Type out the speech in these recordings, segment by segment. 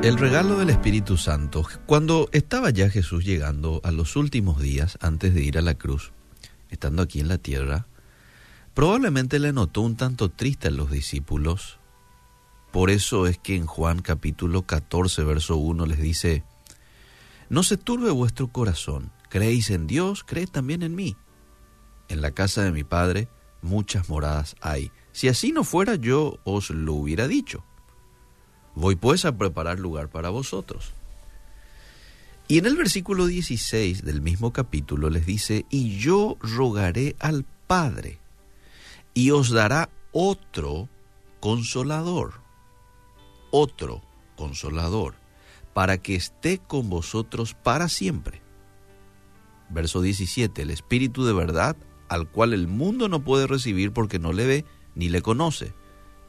El regalo del Espíritu Santo. Cuando estaba ya Jesús llegando a los últimos días antes de ir a la cruz, estando aquí en la tierra, probablemente le notó un tanto triste a los discípulos. Por eso es que en Juan capítulo 14, verso 1 les dice, No se turbe vuestro corazón, creéis en Dios, creed también en mí. En la casa de mi Padre muchas moradas hay. Si así no fuera yo os lo hubiera dicho. Voy pues a preparar lugar para vosotros. Y en el versículo 16 del mismo capítulo les dice, y yo rogaré al Padre, y os dará otro consolador, otro consolador, para que esté con vosotros para siempre. Verso 17, el Espíritu de verdad, al cual el mundo no puede recibir porque no le ve ni le conoce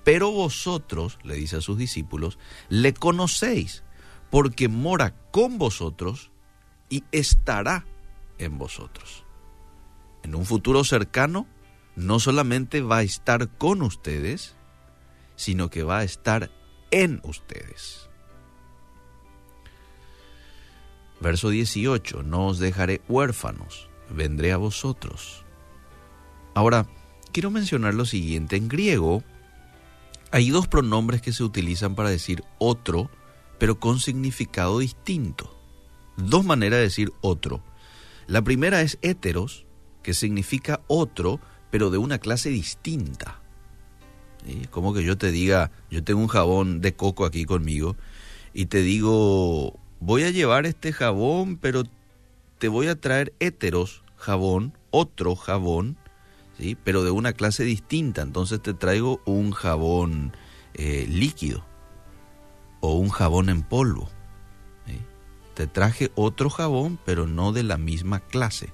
pero vosotros, le dice a sus discípulos, le conocéis, porque mora con vosotros y estará en vosotros. En un futuro cercano, no solamente va a estar con ustedes, sino que va a estar en ustedes. Verso 18, no os dejaré huérfanos, vendré a vosotros. Ahora, quiero mencionar lo siguiente, en griego, hay dos pronombres que se utilizan para decir otro, pero con significado distinto. Dos maneras de decir otro. La primera es heteros, que significa otro, pero de una clase distinta. Como que yo te diga, yo tengo un jabón de coco aquí conmigo y te digo, voy a llevar este jabón, pero te voy a traer heteros jabón, otro jabón, pero de una clase distinta. Entonces te traigo un jabón eh, líquido o un jabón en polvo. Te traje otro jabón, pero no de la misma clase.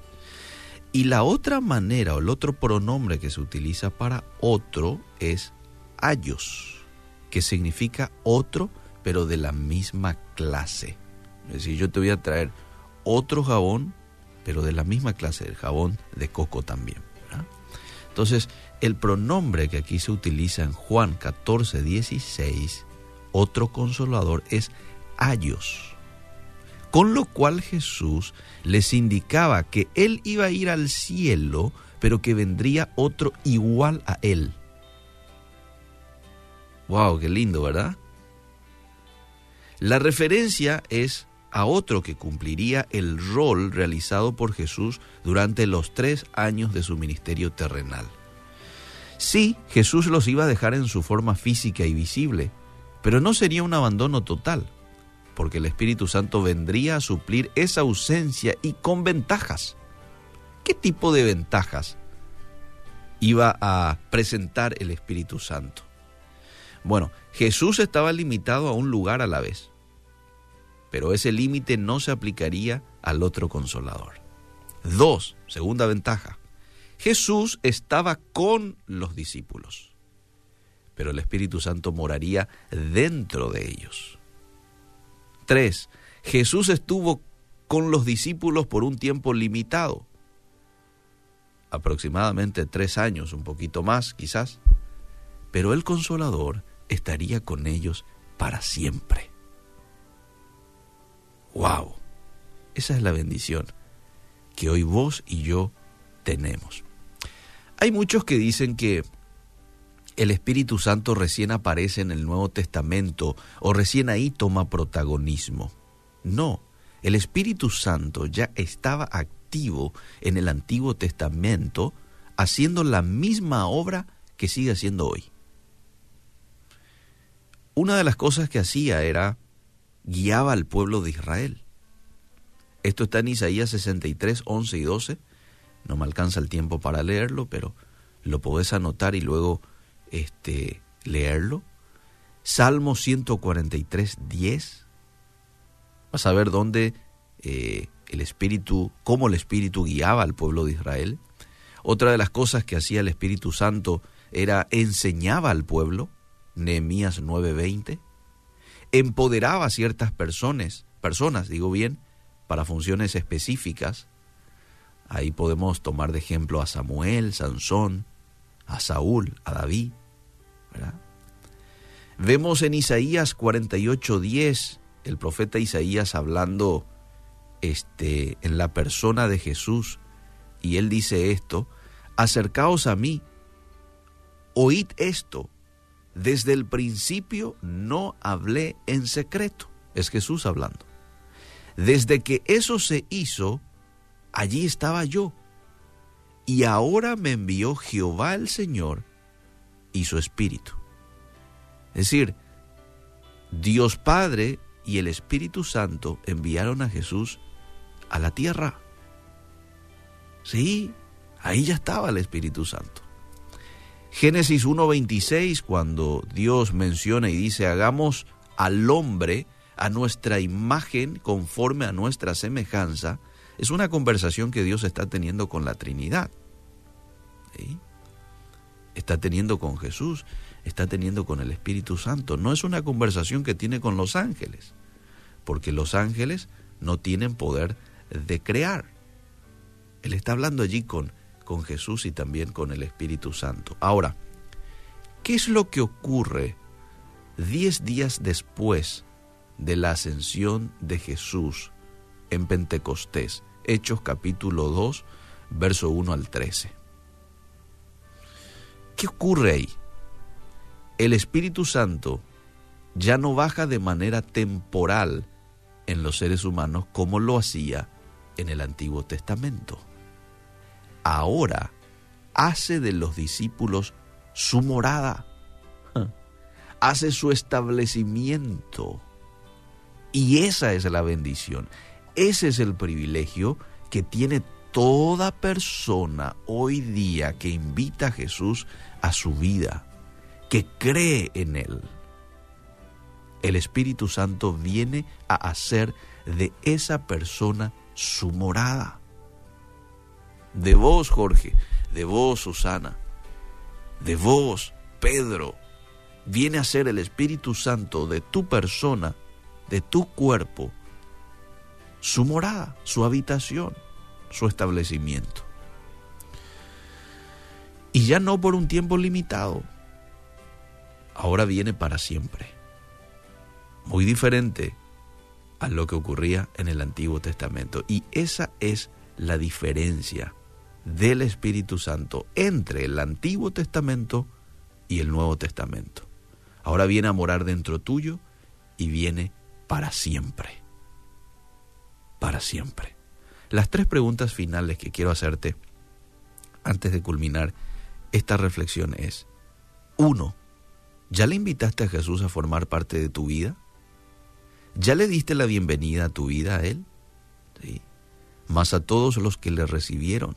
Y la otra manera o el otro pronombre que se utiliza para otro es ayos, que significa otro, pero de la misma clase. Es decir, yo te voy a traer otro jabón, pero de la misma clase, el jabón de coco también. Entonces, el pronombre que aquí se utiliza en Juan 14, 16, otro consolador, es ayos. Con lo cual Jesús les indicaba que Él iba a ir al cielo, pero que vendría otro igual a Él. ¡Wow! ¡Qué lindo, ¿verdad? La referencia es a otro que cumpliría el rol realizado por Jesús durante los tres años de su ministerio terrenal. Sí, Jesús los iba a dejar en su forma física y visible, pero no sería un abandono total, porque el Espíritu Santo vendría a suplir esa ausencia y con ventajas. ¿Qué tipo de ventajas iba a presentar el Espíritu Santo? Bueno, Jesús estaba limitado a un lugar a la vez pero ese límite no se aplicaría al otro consolador. Dos, segunda ventaja, Jesús estaba con los discípulos, pero el Espíritu Santo moraría dentro de ellos. Tres, Jesús estuvo con los discípulos por un tiempo limitado, aproximadamente tres años, un poquito más quizás, pero el consolador estaría con ellos para siempre. ¡Wow! Esa es la bendición que hoy vos y yo tenemos. Hay muchos que dicen que el Espíritu Santo recién aparece en el Nuevo Testamento o recién ahí toma protagonismo. No, el Espíritu Santo ya estaba activo en el Antiguo Testamento haciendo la misma obra que sigue haciendo hoy. Una de las cosas que hacía era guiaba al pueblo de Israel. Esto está en Isaías 63, 11 y 12. No me alcanza el tiempo para leerlo, pero lo podés anotar y luego este, leerlo. Salmo 143, 10. Vas a ver dónde eh, el Espíritu, cómo el Espíritu guiaba al pueblo de Israel. Otra de las cosas que hacía el Espíritu Santo era enseñaba al pueblo, Nehemías 9:20 empoderaba a ciertas personas, personas, digo bien, para funciones específicas. Ahí podemos tomar de ejemplo a Samuel, Sansón, a Saúl, a David. Vemos en Isaías 48:10 el profeta Isaías hablando este, en la persona de Jesús, y él dice esto, acercaos a mí, oíd esto, desde el principio no hablé en secreto, es Jesús hablando. Desde que eso se hizo, allí estaba yo. Y ahora me envió Jehová el Señor y su Espíritu. Es decir, Dios Padre y el Espíritu Santo enviaron a Jesús a la tierra. Sí, ahí ya estaba el Espíritu Santo. Génesis 1.26, cuando Dios menciona y dice, hagamos al hombre a nuestra imagen conforme a nuestra semejanza, es una conversación que Dios está teniendo con la Trinidad. Está teniendo con Jesús, está teniendo con el Espíritu Santo. No es una conversación que tiene con los ángeles, porque los ángeles no tienen poder de crear. Él está hablando allí con, con Jesús y también con el Espíritu Santo. Ahora, ¿qué es lo que ocurre diez días después de la ascensión de Jesús en Pentecostés? Hechos capítulo 2, verso 1 al 13. ¿Qué ocurre ahí? El Espíritu Santo ya no baja de manera temporal en los seres humanos como lo hacía en el Antiguo Testamento. Ahora hace de los discípulos su morada, hace su establecimiento. Y esa es la bendición, ese es el privilegio que tiene toda persona hoy día que invita a Jesús a su vida, que cree en Él. El Espíritu Santo viene a hacer de esa persona su morada. De vos, Jorge, de vos, Susana, de vos, Pedro, viene a ser el Espíritu Santo de tu persona, de tu cuerpo, su morada, su habitación, su establecimiento. Y ya no por un tiempo limitado, ahora viene para siempre. Muy diferente a lo que ocurría en el Antiguo Testamento. Y esa es la diferencia del Espíritu Santo entre el Antiguo Testamento y el Nuevo Testamento. Ahora viene a morar dentro tuyo y viene para siempre. Para siempre. Las tres preguntas finales que quiero hacerte antes de culminar esta reflexión es, uno, ¿ya le invitaste a Jesús a formar parte de tu vida? ¿Ya le diste la bienvenida a tu vida a Él? Sí. Mas a todos los que le recibieron,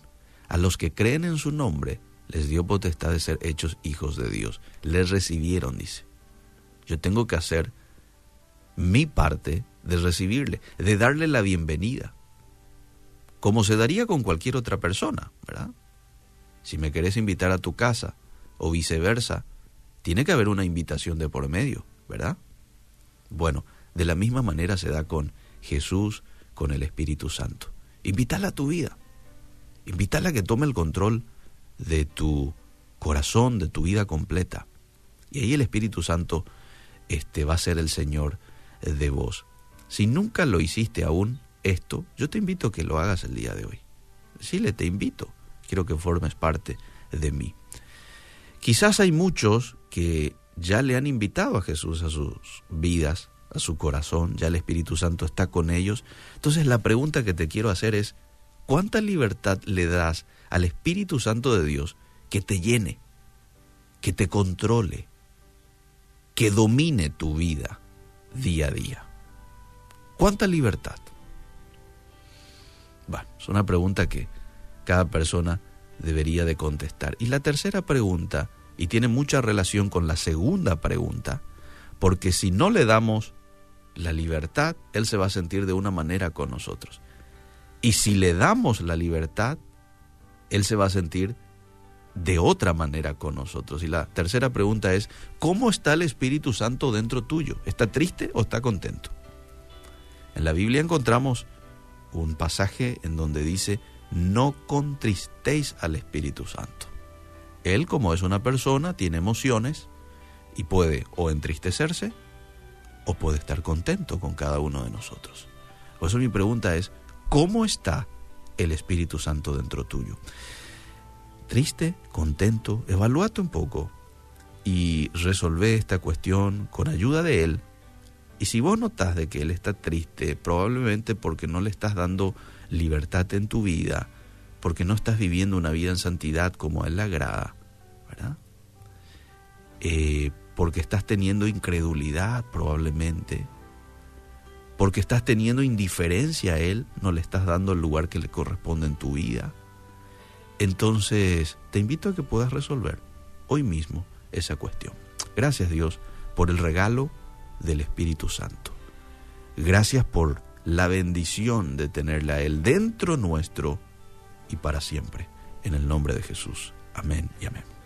a los que creen en su nombre, les dio potestad de ser hechos hijos de Dios. Les recibieron, dice. Yo tengo que hacer mi parte de recibirle, de darle la bienvenida, como se daría con cualquier otra persona, ¿verdad? Si me querés invitar a tu casa o viceversa, tiene que haber una invitación de por medio, ¿verdad? Bueno, de la misma manera se da con Jesús, con el Espíritu Santo. Invítala a tu vida. Invítala a que tome el control de tu corazón, de tu vida completa. Y ahí el Espíritu Santo este, va a ser el Señor de vos. Si nunca lo hiciste aún esto, yo te invito a que lo hagas el día de hoy. le te invito. Quiero que formes parte de mí. Quizás hay muchos que ya le han invitado a Jesús a sus vidas, a su corazón, ya el Espíritu Santo está con ellos. Entonces la pregunta que te quiero hacer es, ¿cuánta libertad le das al Espíritu Santo de Dios que te llene, que te controle, que domine tu vida día a día? ¿Cuánta libertad? Bueno, es una pregunta que cada persona debería de contestar. Y la tercera pregunta, y tiene mucha relación con la segunda pregunta, porque si no le damos la libertad, Él se va a sentir de una manera con nosotros. Y si le damos la libertad, Él se va a sentir de otra manera con nosotros. Y la tercera pregunta es, ¿cómo está el Espíritu Santo dentro tuyo? ¿Está triste o está contento? En la Biblia encontramos un pasaje en donde dice, no contristéis al Espíritu Santo. Él, como es una persona, tiene emociones y puede o entristecerse o puede estar contento con cada uno de nosotros. Por eso mi pregunta es, ¿cómo está el Espíritu Santo dentro tuyo? Triste, contento, evalúate un poco y resolve esta cuestión con ayuda de Él. Y si vos notas de que Él está triste, probablemente porque no le estás dando libertad en tu vida, porque no estás viviendo una vida en santidad como a Él le agrada, ¿verdad? Eh, porque estás teniendo incredulidad probablemente, porque estás teniendo indiferencia a Él, no le estás dando el lugar que le corresponde en tu vida. Entonces, te invito a que puedas resolver hoy mismo esa cuestión. Gracias Dios por el regalo del Espíritu Santo. Gracias por la bendición de tenerla a Él dentro nuestro y para siempre. En el nombre de Jesús. Amén y amén.